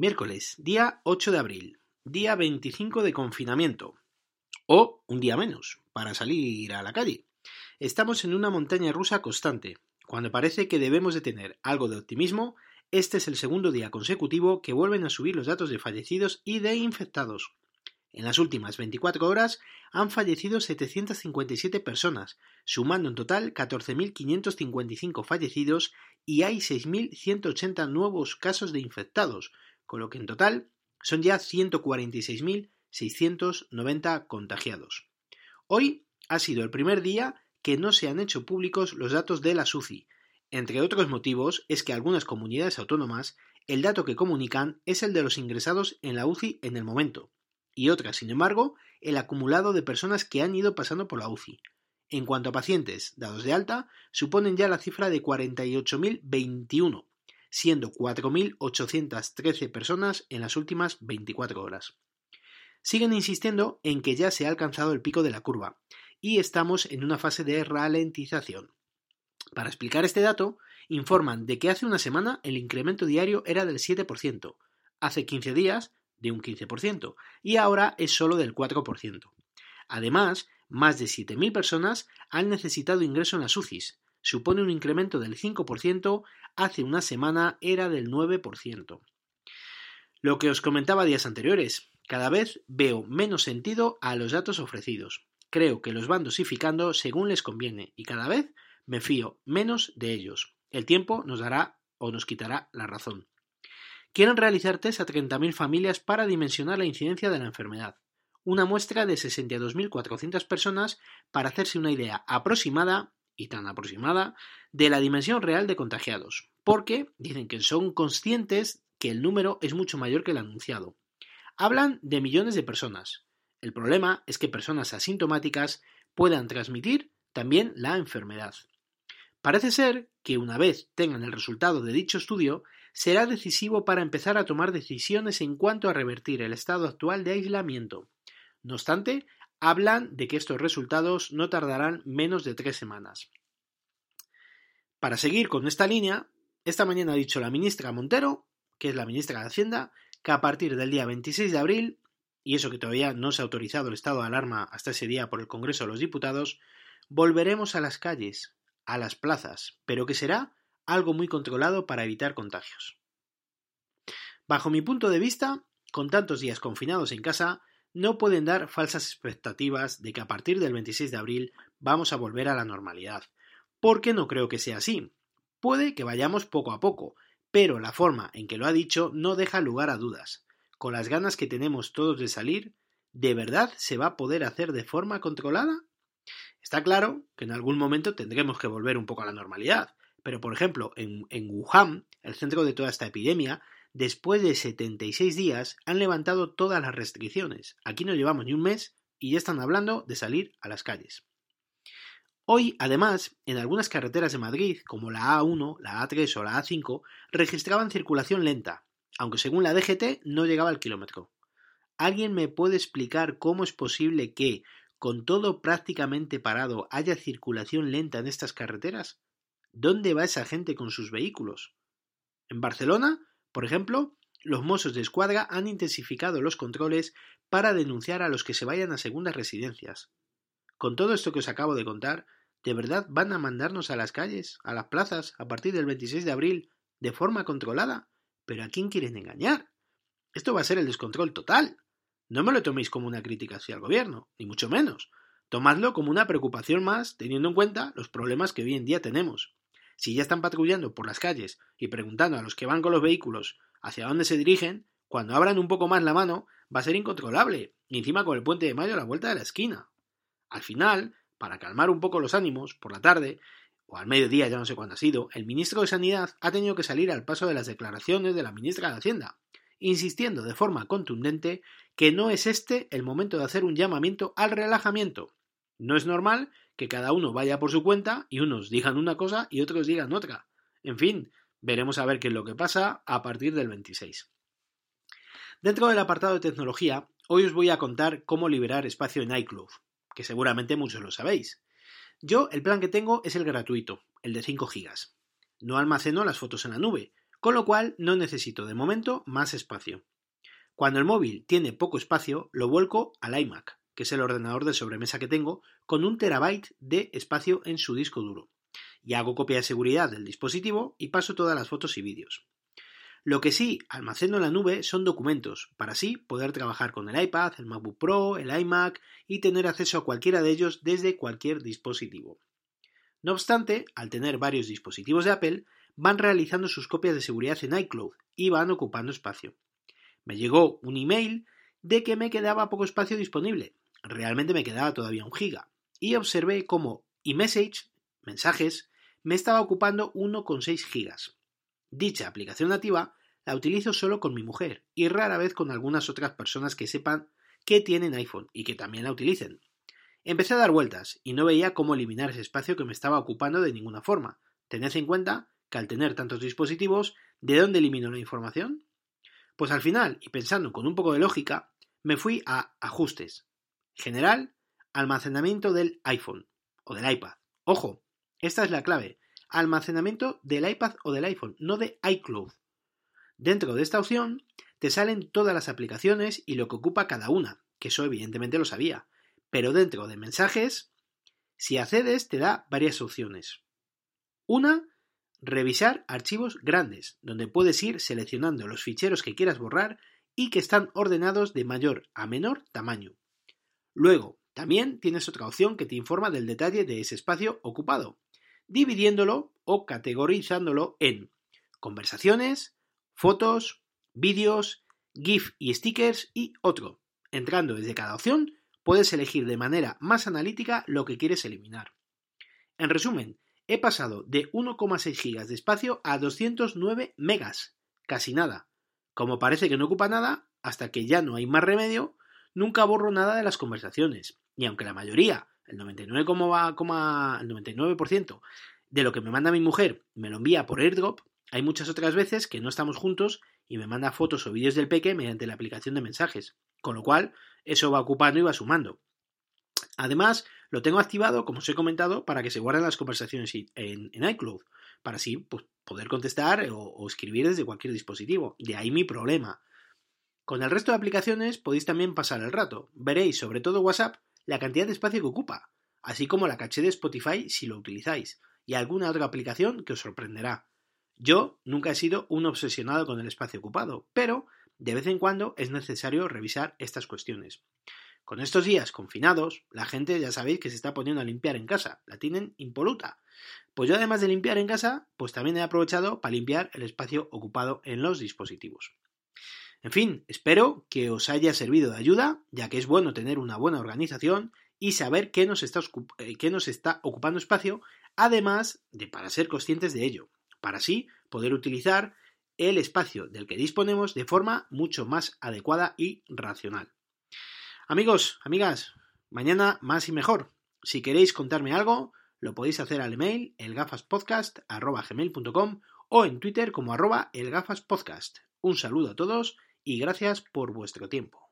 Miércoles, día 8 de abril, día 25 de confinamiento. O un día menos, para salir a la calle. Estamos en una montaña rusa constante. Cuando parece que debemos de tener algo de optimismo, este es el segundo día consecutivo que vuelven a subir los datos de fallecidos y de infectados. En las últimas 24 horas han fallecido 757 personas, sumando en total 14.555 fallecidos y hay 6.180 nuevos casos de infectados, con lo que en total son ya 146.690 contagiados. Hoy ha sido el primer día que no se han hecho públicos los datos de la SUCI. Entre otros motivos es que algunas comunidades autónomas el dato que comunican es el de los ingresados en la UCI en el momento, y otras, sin embargo, el acumulado de personas que han ido pasando por la UCI. En cuanto a pacientes dados de alta, suponen ya la cifra de 48.021, siendo 4.813 personas en las últimas 24 horas. Siguen insistiendo en que ya se ha alcanzado el pico de la curva y estamos en una fase de ralentización. Para explicar este dato, informan de que hace una semana el incremento diario era del 7%, hace 15 días de un 15% y ahora es solo del 4%. Además, más de 7.000 personas han necesitado ingreso en las UCIs, supone un incremento del 5%, hace una semana era del 9%. Lo que os comentaba días anteriores, cada vez veo menos sentido a los datos ofrecidos. Creo que los van dosificando según les conviene y cada vez me fío menos de ellos. El tiempo nos dará o nos quitará la razón. Quieren realizar test a 30.000 familias para dimensionar la incidencia de la enfermedad. Una muestra de 62.400 personas para hacerse una idea aproximada y tan aproximada de la dimensión real de contagiados, porque dicen que son conscientes que el número es mucho mayor que el anunciado. Hablan de millones de personas. El problema es que personas asintomáticas puedan transmitir también la enfermedad. Parece ser que una vez tengan el resultado de dicho estudio, será decisivo para empezar a tomar decisiones en cuanto a revertir el estado actual de aislamiento. No obstante, hablan de que estos resultados no tardarán menos de tres semanas. Para seguir con esta línea, esta mañana ha dicho la ministra Montero, que es la ministra de Hacienda, que a partir del día 26 de abril, y eso que todavía no se ha autorizado el estado de alarma hasta ese día por el Congreso de los Diputados, volveremos a las calles, a las plazas, pero que será algo muy controlado para evitar contagios. Bajo mi punto de vista, con tantos días confinados en casa, no pueden dar falsas expectativas de que a partir del 26 de abril vamos a volver a la normalidad, porque no creo que sea así. Puede que vayamos poco a poco, pero la forma en que lo ha dicho no deja lugar a dudas. Con las ganas que tenemos todos de salir, ¿de verdad se va a poder hacer de forma controlada? Está claro que en algún momento tendremos que volver un poco a la normalidad, pero por ejemplo, en, Wuhan, el centro de toda esta epidemia, después de 76 días han levantado todas las restricciones. Aquí no llevamos ni un mes y ya están hablando de salir a las calles. Hoy, además, en algunas carreteras de Madrid, como la A1, la A3 o la A5, registraban circulación lenta, aunque según la DGT no llegaba al kilómetro. ¿Alguien me puede explicar cómo es posible que, con todo prácticamente parado, haya circulación lenta en estas carreteras? ¿Dónde va esa gente con sus vehículos? En Barcelona por ejemplo, los mozos de escuadra han intensificado los controles para denunciar a los que se vayan a segundas residencias. Con todo esto que os acabo de contar, ¿de verdad van a mandarnos a las calles, a las plazas, a partir del 26 de abril, de forma controlada? ¿Pero a quién quieren engañar? Esto va a ser el descontrol total. No me lo toméis como una crítica hacia el gobierno, ni mucho menos. Tomadlo como una preocupación más, teniendo en cuenta los problemas que hoy en día tenemos. Si ya están patrullando por las calles y preguntando a los que van con los vehículos hacia dónde se dirigen, cuando abran un poco más la mano va a ser incontrolable, y encima con el puente de mayo a la vuelta de la esquina. Al final, para calmar un poco los ánimos, por la tarde, o al mediodía, ya no sé cuándo ha sido, el ministro de Sanidad ha tenido que salir al paso de las declaraciones de la ministra de Hacienda, insistiendo de forma contundente que no es este el momento de hacer un llamamiento al relajamiento. No es normal que cada uno vaya por su cuenta y unos digan una cosa y otros digan otra. En fin, veremos a ver qué es lo que pasa a partir del 26. Dentro del apartado de tecnología, hoy os voy a contar cómo liberar espacio en iCloud, que seguramente muchos lo sabéis. Yo el plan que tengo es el gratuito, el de 5 GB. No almaceno las fotos en la nube, con lo cual no necesito de momento más espacio. Cuando el móvil tiene poco espacio, lo vuelco al iMac, que es el ordenador de sobremesa que tengo, con un terabyte de espacio en su disco duro. Y hago copia de seguridad del dispositivo y paso todas las fotos y vídeos. Lo que sí almaceno en la nube son documentos, para así poder trabajar con el iPad, el MacBook Pro, el iMac y tener acceso a cualquiera de ellos desde cualquier dispositivo. No obstante, al tener varios dispositivos de Apple, van realizando sus copias de seguridad en iCloud y van ocupando espacio. Me llegó un email de que me quedaba poco espacio disponible. Realmente me quedaba todavía un giga. Y observé cómo eMessage, mensajes, me estaba ocupando 1,6 gigas. Dicha aplicación nativa la utilizo solo con mi mujer y rara vez con algunas otras personas que sepan que tienen iPhone y que también la utilicen. Empecé a dar vueltas y no veía cómo eliminar ese espacio que me estaba ocupando de ninguna forma. Tened en cuenta que al tener tantos dispositivos, ¿de dónde elimino la información? Pues al final, y pensando con un poco de lógica, me fui a Ajustes, General, Almacenamiento del iPhone o del iPad. Ojo, esta es la clave. Almacenamiento del iPad o del iPhone, no de iCloud. Dentro de esta opción te salen todas las aplicaciones y lo que ocupa cada una, que eso evidentemente lo sabía. Pero dentro de mensajes, si accedes te da varias opciones. Una Revisar archivos grandes, donde puedes ir seleccionando los ficheros que quieras borrar y que están ordenados de mayor a menor tamaño. Luego, también tienes otra opción que te informa del detalle de ese espacio ocupado, dividiéndolo o categorizándolo en conversaciones, fotos, vídeos, GIF y stickers y otro. Entrando desde cada opción, puedes elegir de manera más analítica lo que quieres eliminar. En resumen, he pasado de 1,6 GB de espacio a 209 megas, casi nada. Como parece que no ocupa nada, hasta que ya no hay más remedio, nunca borro nada de las conversaciones. Y aunque la mayoría, el 99,99% de lo que me manda mi mujer me lo envía por airdrop, hay muchas otras veces que no estamos juntos y me manda fotos o vídeos del peque mediante la aplicación de mensajes. Con lo cual, eso va ocupando y va sumando. Además, lo tengo activado, como os he comentado, para que se guarden las conversaciones en, iCloud, para así pues, poder contestar o, escribir desde cualquier dispositivo. De ahí mi problema. Con el resto de aplicaciones podéis también pasar el rato. Veréis, sobre todo WhatsApp, la cantidad de espacio que ocupa, así como la caché de Spotify si lo utilizáis, y alguna otra aplicación que os sorprenderá. Yo nunca he sido un obsesionado con el espacio ocupado, pero de vez en cuando es necesario revisar estas cuestiones. Con estos días confinados, la gente ya sabéis que se está poniendo a limpiar en casa, la tienen impoluta. Pues yo además de limpiar en casa, pues también he aprovechado para limpiar el espacio ocupado en los dispositivos. En fin, espero que os haya servido de ayuda, ya que es bueno tener una buena organización y saber qué nos está, eh, qué nos está ocupando espacio, además de para ser conscientes de ello, para así poder utilizar el espacio del que disponemos de forma mucho más adecuada y racional. Amigos, amigas, mañana más y mejor. Si queréis contarme algo, lo podéis hacer al email elgafaspodcast.gmail.com o en Twitter como arroba elgafaspodcast. Un saludo a todos y gracias por vuestro tiempo.